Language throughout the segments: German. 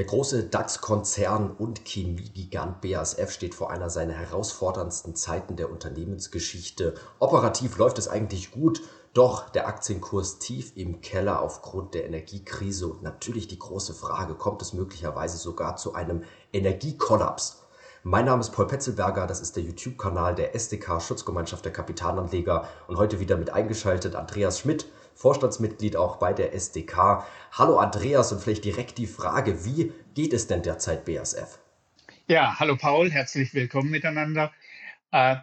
Der große DAX-Konzern und Chemiegigant BASF steht vor einer seiner herausforderndsten Zeiten der Unternehmensgeschichte. Operativ läuft es eigentlich gut, doch der Aktienkurs tief im Keller aufgrund der Energiekrise und natürlich die große Frage, kommt es möglicherweise sogar zu einem Energiekollaps? Mein Name ist Paul Petzelberger, das ist der YouTube-Kanal der SDK Schutzgemeinschaft der Kapitalanleger und heute wieder mit eingeschaltet Andreas Schmidt, Vorstandsmitglied auch bei der SDK. Hallo Andreas und vielleicht direkt die Frage, wie geht es denn derzeit BASF? Ja, hallo Paul, herzlich willkommen miteinander. Äh,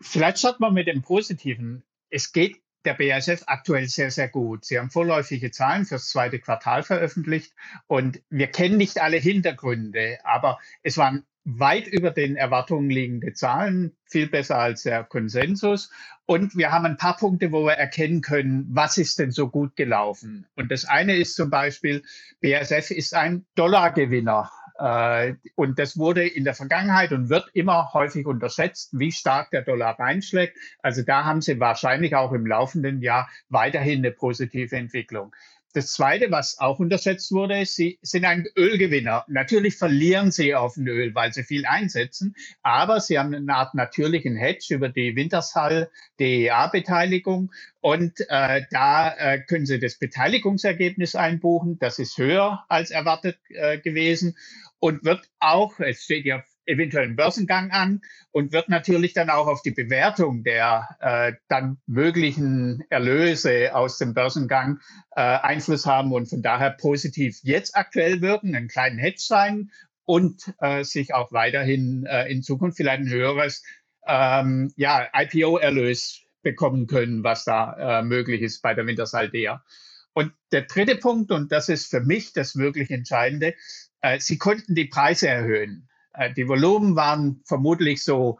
vielleicht starten wir mit dem Positiven. Es geht der BASF aktuell sehr, sehr gut. Sie haben vorläufige Zahlen fürs zweite Quartal veröffentlicht und wir kennen nicht alle Hintergründe, aber es waren weit über den Erwartungen liegende Zahlen, viel besser als der Konsensus. Und wir haben ein paar Punkte, wo wir erkennen können, was ist denn so gut gelaufen. Und das eine ist zum Beispiel, BASF ist ein Dollargewinner. Äh, und das wurde in der Vergangenheit und wird immer häufig unterschätzt, wie stark der Dollar reinschlägt. Also da haben sie wahrscheinlich auch im laufenden Jahr weiterhin eine positive Entwicklung. Das Zweite, was auch unterschätzt wurde, ist, sie sind ein Ölgewinner. Natürlich verlieren sie auf dem Öl, weil sie viel einsetzen, aber sie haben eine Art natürlichen Hedge über die Wintershall DEA-Beteiligung und äh, da äh, können sie das Beteiligungsergebnis einbuchen. Das ist höher als erwartet äh, gewesen und wird auch, es steht ja eventuellen Börsengang an und wird natürlich dann auch auf die Bewertung der äh, dann möglichen Erlöse aus dem Börsengang äh, Einfluss haben und von daher positiv jetzt aktuell wirken, einen kleinen Hedge sein und äh, sich auch weiterhin äh, in Zukunft vielleicht ein höheres ähm, ja, IPO-Erlös bekommen können, was da äh, möglich ist bei der Wintersaldea. Und der dritte Punkt, und das ist für mich das wirklich Entscheidende, äh, sie konnten die Preise erhöhen. Äh, die Volumen waren vermutlich so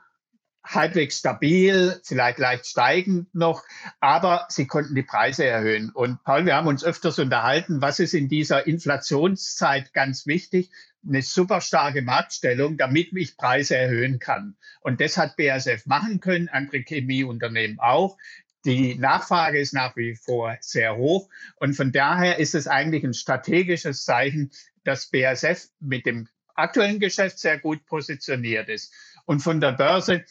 halbwegs stabil, vielleicht leicht steigend noch, aber sie konnten die Preise erhöhen. Und Paul, wir haben uns öfters unterhalten, was ist in dieser Inflationszeit ganz wichtig? Eine super starke Marktstellung, damit ich Preise erhöhen kann. Und das hat BASF machen können, andere Chemieunternehmen auch. Die Nachfrage ist nach wie vor sehr hoch. Und von daher ist es eigentlich ein strategisches Zeichen, dass BASF mit dem aktuellen Geschäft sehr gut positioniert ist. Und von der Börse,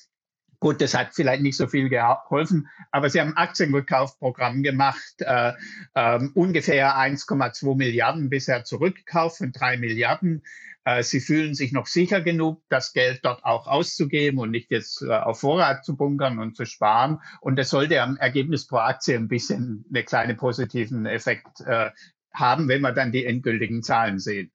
gut, das hat vielleicht nicht so viel geholfen, aber sie haben Aktienrückkaufprogramm gemacht, äh, äh, ungefähr 1,2 Milliarden bisher zurückgekauft von drei Milliarden. Äh, sie fühlen sich noch sicher genug, das Geld dort auch auszugeben und nicht jetzt äh, auf Vorrat zu bunkern und zu sparen. Und das sollte am Ergebnis pro Aktie ein bisschen eine kleine positiven Effekt äh, haben, wenn wir dann die endgültigen Zahlen sehen.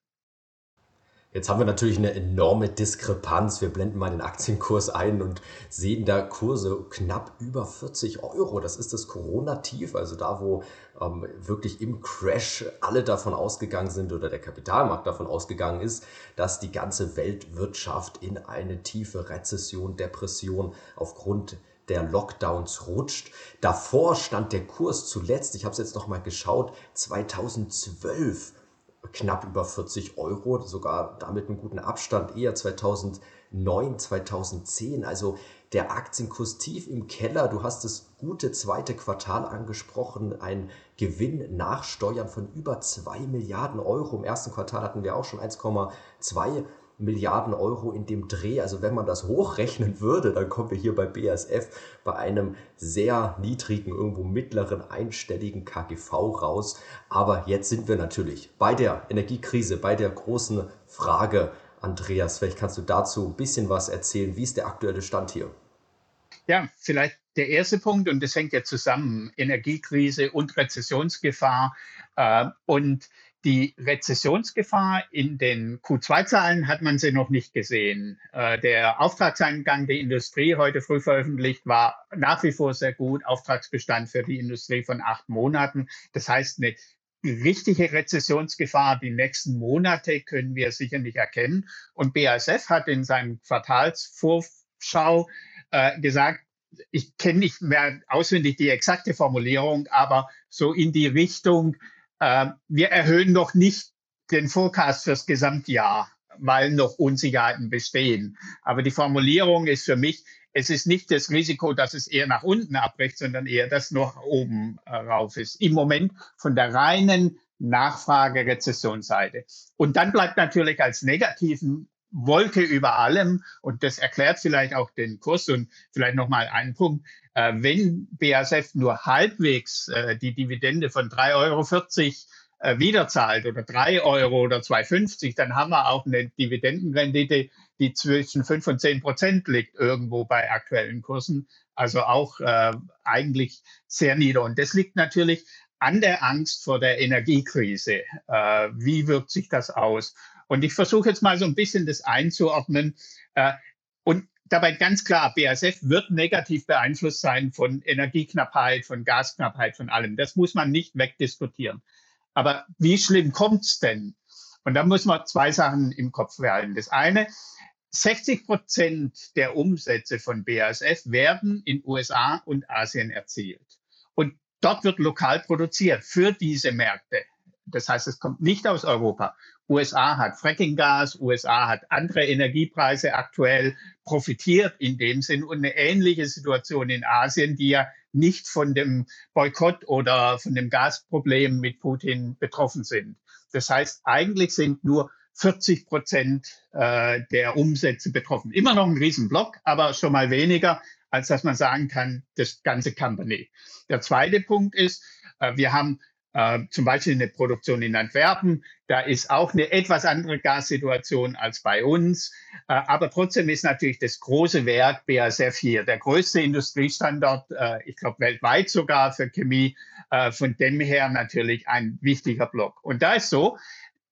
Jetzt haben wir natürlich eine enorme Diskrepanz. Wir blenden mal den Aktienkurs ein und sehen da Kurse knapp über 40 Euro. Das ist das Corona-Tief, also da, wo ähm, wirklich im Crash alle davon ausgegangen sind oder der Kapitalmarkt davon ausgegangen ist, dass die ganze Weltwirtschaft in eine tiefe Rezession, Depression aufgrund der Lockdowns rutscht. Davor stand der Kurs zuletzt, ich habe es jetzt noch mal geschaut, 2012 knapp über 40 Euro, sogar damit einen guten Abstand, eher 2009, 2010. Also der Aktienkurs tief im Keller. Du hast das gute zweite Quartal angesprochen, ein Gewinn nach Steuern von über 2 Milliarden Euro. Im ersten Quartal hatten wir auch schon 1,2 Milliarden Euro in dem Dreh. Also wenn man das hochrechnen würde, dann kommen wir hier bei BASF bei einem sehr niedrigen, irgendwo mittleren, einstelligen KGV raus. Aber jetzt sind wir natürlich bei der Energiekrise, bei der großen Frage. Andreas, vielleicht kannst du dazu ein bisschen was erzählen. Wie ist der aktuelle Stand hier? Ja, vielleicht der erste Punkt, und das hängt ja zusammen, Energiekrise und Rezessionsgefahr. Äh, und die Rezessionsgefahr in den Q2-Zahlen hat man sie noch nicht gesehen. Äh, der Auftragseingang der Industrie heute früh veröffentlicht war nach wie vor sehr gut. Auftragsbestand für die Industrie von acht Monaten. Das heißt, eine richtige Rezessionsgefahr die nächsten Monate können wir sicher nicht erkennen. Und BASF hat in seinem Quartalsvorschau äh, gesagt, ich kenne nicht mehr auswendig die exakte Formulierung, aber so in die Richtung, äh, wir erhöhen noch nicht den Forecast fürs Gesamtjahr, weil noch Unsicherheiten bestehen. Aber die Formulierung ist für mich, es ist nicht das Risiko, dass es eher nach unten abbricht, sondern eher, dass noch oben äh, rauf ist. Im Moment von der reinen Nachfrage-Rezessionsseite. Und dann bleibt natürlich als negativen Wolke über allem, und das erklärt vielleicht auch den Kurs und vielleicht nochmal einen Punkt, äh, wenn BASF nur halbwegs äh, die Dividende von 3,40 Euro äh, wiederzahlt oder 3 Euro oder 2,50, dann haben wir auch eine Dividendenrendite, die zwischen 5 und 10 Prozent liegt irgendwo bei aktuellen Kursen. Also auch äh, eigentlich sehr nieder. Und das liegt natürlich an der Angst vor der Energiekrise. Äh, wie wirkt sich das aus? Und ich versuche jetzt mal so ein bisschen das einzuordnen. Äh, und dabei ganz klar, BASF wird negativ beeinflusst sein von Energieknappheit, von Gasknappheit, von allem. Das muss man nicht wegdiskutieren. Aber wie schlimm kommt's denn? Und da muss man zwei Sachen im Kopf behalten. Das eine, 60 Prozent der Umsätze von BASF werden in USA und Asien erzielt. Und dort wird lokal produziert für diese Märkte. Das heißt, es kommt nicht aus Europa. USA hat Frackinggas, USA hat andere Energiepreise aktuell, profitiert in dem Sinn und eine ähnliche Situation in Asien, die ja nicht von dem Boykott oder von dem Gasproblem mit Putin betroffen sind. Das heißt, eigentlich sind nur 40 Prozent äh, der Umsätze betroffen. Immer noch ein Riesenblock, aber schon mal weniger, als dass man sagen kann, das ganze Company. Der zweite Punkt ist, äh, wir haben äh, zum Beispiel eine Produktion in Antwerpen. Da ist auch eine etwas andere Gassituation als bei uns. Äh, aber trotzdem ist natürlich das große Werk BASF hier der größte Industriestandort, äh, ich glaube weltweit sogar für Chemie. Äh, von dem her natürlich ein wichtiger Block. Und da ist so,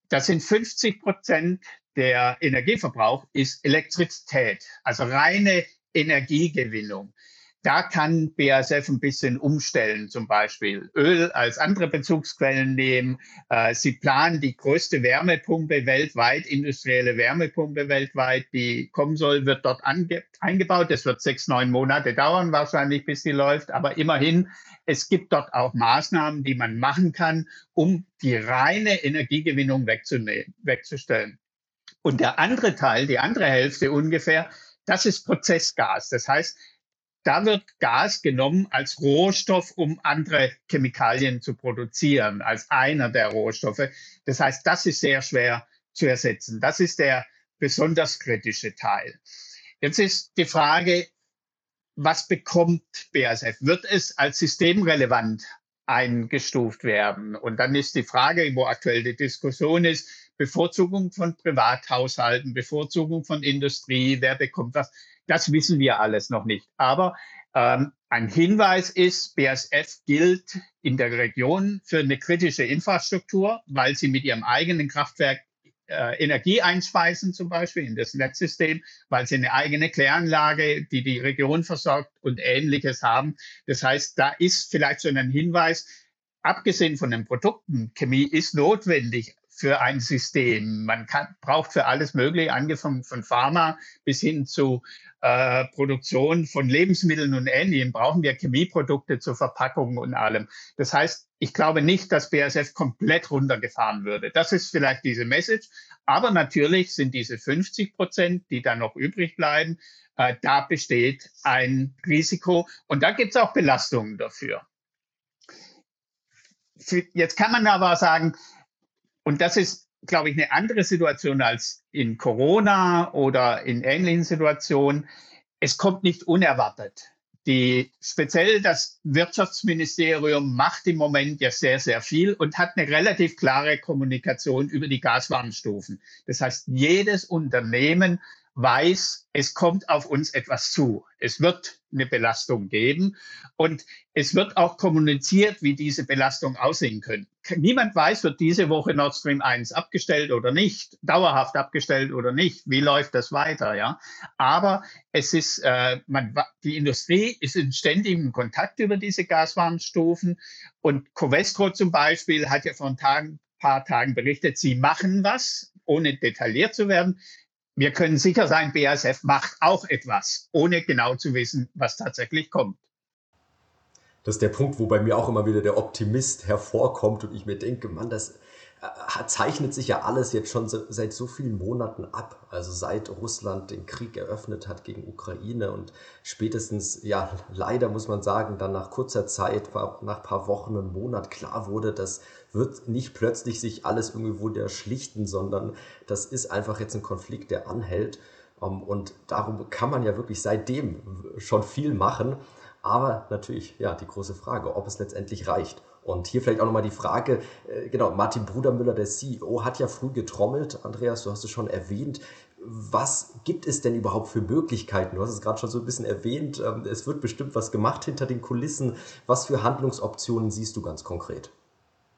das sind 50 Prozent der Energieverbrauch ist Elektrizität, also reine Energiegewinnung. Da kann BASF ein bisschen umstellen, zum Beispiel Öl als andere Bezugsquellen nehmen. Äh, sie planen die größte Wärmepumpe weltweit, industrielle Wärmepumpe weltweit, die kommen soll, wird dort eingebaut. Das wird sechs, neun Monate dauern wahrscheinlich, bis sie läuft. Aber immerhin, es gibt dort auch Maßnahmen, die man machen kann, um die reine Energiegewinnung wegzustellen. Und der andere Teil, die andere Hälfte ungefähr, das ist Prozessgas. Das heißt, da wird Gas genommen als Rohstoff, um andere Chemikalien zu produzieren, als einer der Rohstoffe. Das heißt, das ist sehr schwer zu ersetzen. Das ist der besonders kritische Teil. Jetzt ist die Frage, was bekommt BASF? Wird es als systemrelevant eingestuft werden? Und dann ist die Frage, wo aktuell die Diskussion ist, Bevorzugung von Privathaushalten, Bevorzugung von Industrie, wer bekommt was? Das wissen wir alles noch nicht. Aber ähm, ein Hinweis ist, BASF gilt in der Region für eine kritische Infrastruktur, weil sie mit ihrem eigenen Kraftwerk äh, Energie einspeisen, zum Beispiel in das Netzsystem, weil sie eine eigene Kläranlage, die die Region versorgt und ähnliches haben. Das heißt, da ist vielleicht schon ein Hinweis, abgesehen von den Produkten, Chemie ist notwendig für ein System. Man kann, braucht für alles Mögliche, angefangen von Pharma bis hin zu äh, Produktion von Lebensmitteln und Ähnlichem, brauchen wir Chemieprodukte zur Verpackung und allem. Das heißt, ich glaube nicht, dass BASF komplett runtergefahren würde. Das ist vielleicht diese Message. Aber natürlich sind diese 50 Prozent, die dann noch übrig bleiben, äh, da besteht ein Risiko. Und da gibt es auch Belastungen dafür. Jetzt kann man aber sagen, und das ist, glaube ich, eine andere Situation als in Corona oder in ähnlichen Situationen. Es kommt nicht unerwartet. Die, speziell das Wirtschaftsministerium macht im Moment ja sehr, sehr viel und hat eine relativ klare Kommunikation über die Gaswarnstufen. Das heißt, jedes Unternehmen weiß, es kommt auf uns etwas zu. Es wird eine Belastung geben und es wird auch kommuniziert, wie diese Belastung aussehen könnte. Niemand weiß, wird diese Woche Nord Stream 1 abgestellt oder nicht, dauerhaft abgestellt oder nicht. Wie läuft das weiter? Ja, aber es ist, äh, man, die Industrie ist in ständigem Kontakt über diese Gaswarnstufen und Covestro zum Beispiel hat ja vor ein paar Tagen berichtet, sie machen was, ohne detailliert zu werden wir können sicher sein, BASF macht auch etwas, ohne genau zu wissen, was tatsächlich kommt. Das ist der Punkt, wo bei mir auch immer wieder der Optimist hervorkommt und ich mir denke, Mann, das, zeichnet sich ja alles jetzt schon seit so vielen Monaten ab. Also seit Russland den Krieg eröffnet hat gegen Ukraine und spätestens, ja, leider muss man sagen, dann nach kurzer Zeit, nach ein paar Wochen, und Monat klar wurde, das wird nicht plötzlich sich alles irgendwo wieder schlichten, sondern das ist einfach jetzt ein Konflikt, der anhält. Ähm, und darum kann man ja wirklich seitdem schon viel machen. Aber natürlich, ja, die große Frage, ob es letztendlich reicht. Und hier vielleicht auch nochmal die Frage, äh, genau, Martin Brudermüller, der CEO, hat ja früh getrommelt. Andreas, du hast es schon erwähnt. Was gibt es denn überhaupt für Möglichkeiten? Du hast es gerade schon so ein bisschen erwähnt. Ähm, es wird bestimmt was gemacht hinter den Kulissen. Was für Handlungsoptionen siehst du ganz konkret?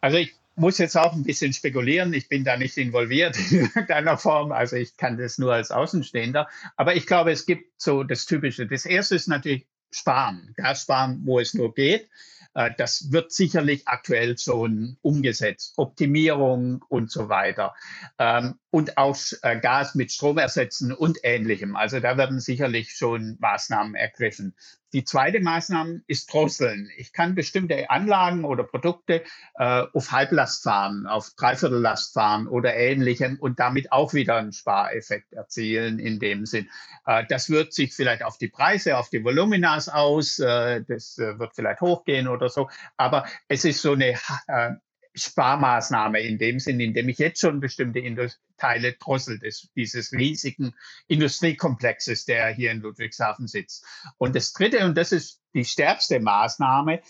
Also ich muss jetzt auch ein bisschen spekulieren. Ich bin da nicht involviert in irgendeiner Form. Also ich kann das nur als Außenstehender. Aber ich glaube, es gibt so das Typische. Das erste ist natürlich Sparen. Gas sparen, wo es nur geht. Äh, das wird sicherlich aktuell schon umgesetzt. Optimierung und so weiter. Ähm, und auch äh, Gas mit Strom ersetzen und ähnlichem. Also da werden sicherlich schon Maßnahmen ergriffen. Die zweite Maßnahme ist Drosseln. Ich kann bestimmte Anlagen oder Produkte äh, auf Halblast fahren, auf Dreiviertellast fahren oder ähnlichem und damit auch wieder einen Spareffekt erzielen in dem Sinn. Äh, das wirkt sich vielleicht auf die Preise, auf die Voluminas aus. Äh, das äh, wird vielleicht hochgehen oder so. Aber es ist so eine äh, Sparmaßnahme in dem Sinn, in dem ich jetzt schon bestimmte Teile drossel des, dieses riesigen Industriekomplexes, der hier in Ludwigshafen sitzt. Und das Dritte, und das ist die stärkste Maßnahme,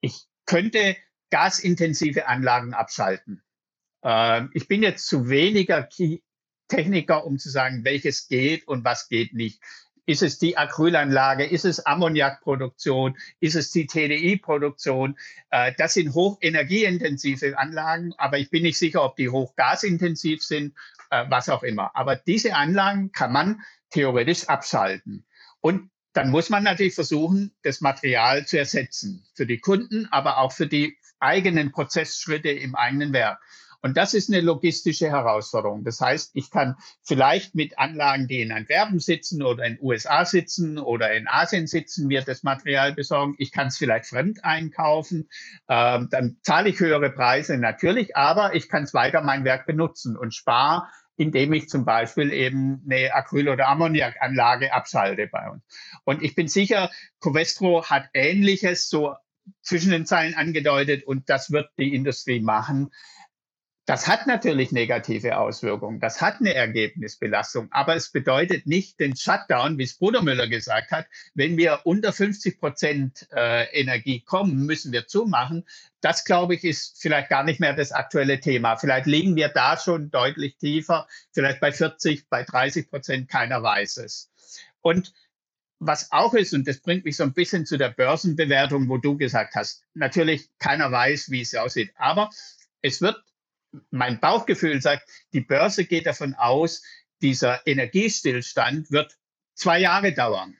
ich könnte gasintensive Anlagen abschalten. Ähm, ich bin jetzt zu weniger Techniker, um zu sagen, welches geht und was geht nicht. Ist es die Acrylanlage? Ist es Ammoniakproduktion? Ist es die TDI-Produktion? Äh, das sind hochenergieintensive Anlagen, aber ich bin nicht sicher, ob die hochgasintensiv sind, äh, was auch immer. Aber diese Anlagen kann man theoretisch abschalten. Und dann muss man natürlich versuchen, das Material zu ersetzen. Für die Kunden, aber auch für die eigenen Prozessschritte im eigenen Werk. Und das ist eine logistische Herausforderung. Das heißt, ich kann vielleicht mit Anlagen, die in Antwerpen sitzen oder in USA sitzen oder in Asien sitzen, mir das Material besorgen. Ich kann es vielleicht fremd einkaufen. Ähm, dann zahle ich höhere Preise natürlich, aber ich kann es weiter mein Werk benutzen und spare indem ich zum Beispiel eben eine Acryl- oder Ammoniakanlage abschalte bei uns. Und ich bin sicher, Covestro hat Ähnliches so zwischen den Zeilen angedeutet und das wird die Industrie machen. Das hat natürlich negative Auswirkungen, das hat eine Ergebnisbelastung, aber es bedeutet nicht den Shutdown, wie es Brudermüller gesagt hat. Wenn wir unter 50 Prozent äh, Energie kommen, müssen wir zumachen. Das, glaube ich, ist vielleicht gar nicht mehr das aktuelle Thema. Vielleicht liegen wir da schon deutlich tiefer, vielleicht bei 40, bei 30 Prozent, keiner weiß es. Und was auch ist, und das bringt mich so ein bisschen zu der Börsenbewertung, wo du gesagt hast, natürlich keiner weiß, wie es aussieht, aber es wird mein Bauchgefühl sagt, die Börse geht davon aus, dieser Energiestillstand wird zwei Jahre dauern.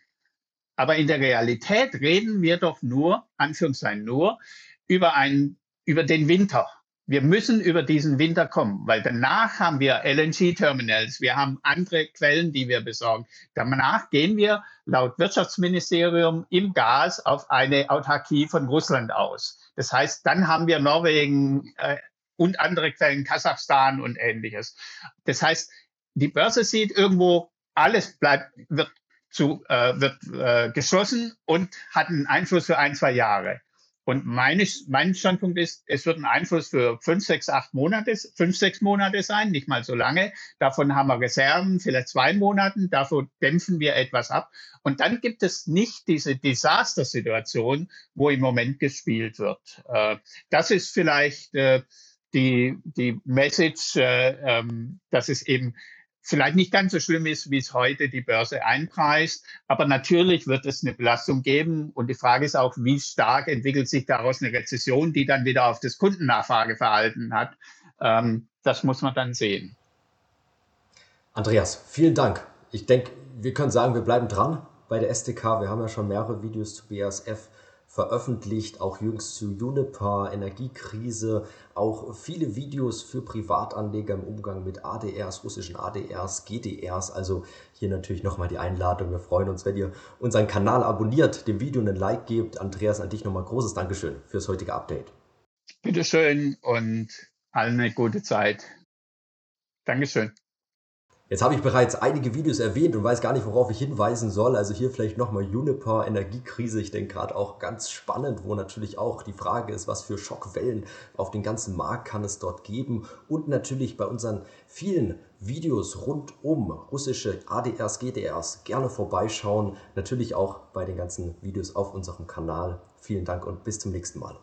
Aber in der Realität reden wir doch nur, Anführungszeichen nur, über, einen, über den Winter. Wir müssen über diesen Winter kommen, weil danach haben wir LNG-Terminals, wir haben andere Quellen, die wir besorgen. Danach gehen wir laut Wirtschaftsministerium im Gas auf eine Autarkie von Russland aus. Das heißt, dann haben wir Norwegen, äh, und andere Quellen, Kasachstan und ähnliches. Das heißt, die Börse sieht irgendwo, alles bleibt, wird zu, äh, wird äh, geschlossen und hat einen Einfluss für ein, zwei Jahre. Und meine, mein Standpunkt ist, es wird ein Einfluss für fünf, sechs, acht Monate, fünf, sechs Monate sein, nicht mal so lange. Davon haben wir Reserven, vielleicht zwei Monaten, davon dämpfen wir etwas ab. Und dann gibt es nicht diese Desaster-Situation, wo im Moment gespielt wird. Äh, das ist vielleicht äh, die, die Message, äh, ähm, dass es eben vielleicht nicht ganz so schlimm ist, wie es heute die Börse einpreist. Aber natürlich wird es eine Belastung geben. Und die Frage ist auch, wie stark entwickelt sich daraus eine Rezession, die dann wieder auf das Kundennachfrageverhalten hat. Ähm, das muss man dann sehen. Andreas, vielen Dank. Ich denke, wir können sagen, wir bleiben dran bei der SDK. Wir haben ja schon mehrere Videos zu BASF veröffentlicht, auch jüngst zu Juniper, Energiekrise, auch viele Videos für Privatanleger im Umgang mit ADRs, russischen ADRs, GDRs. Also hier natürlich nochmal die Einladung. Wir freuen uns, wenn ihr unseren Kanal abonniert, dem Video einen Like gebt. Andreas, an dich nochmal großes Dankeschön fürs heutige Update. Bitteschön und allen eine gute Zeit. Dankeschön. Jetzt habe ich bereits einige Videos erwähnt und weiß gar nicht, worauf ich hinweisen soll. Also hier vielleicht nochmal Juniper, Energiekrise. Ich denke gerade auch ganz spannend, wo natürlich auch die Frage ist, was für Schockwellen auf den ganzen Markt kann es dort geben. Und natürlich bei unseren vielen Videos rund um russische ADRs, GDRs gerne vorbeischauen. Natürlich auch bei den ganzen Videos auf unserem Kanal. Vielen Dank und bis zum nächsten Mal.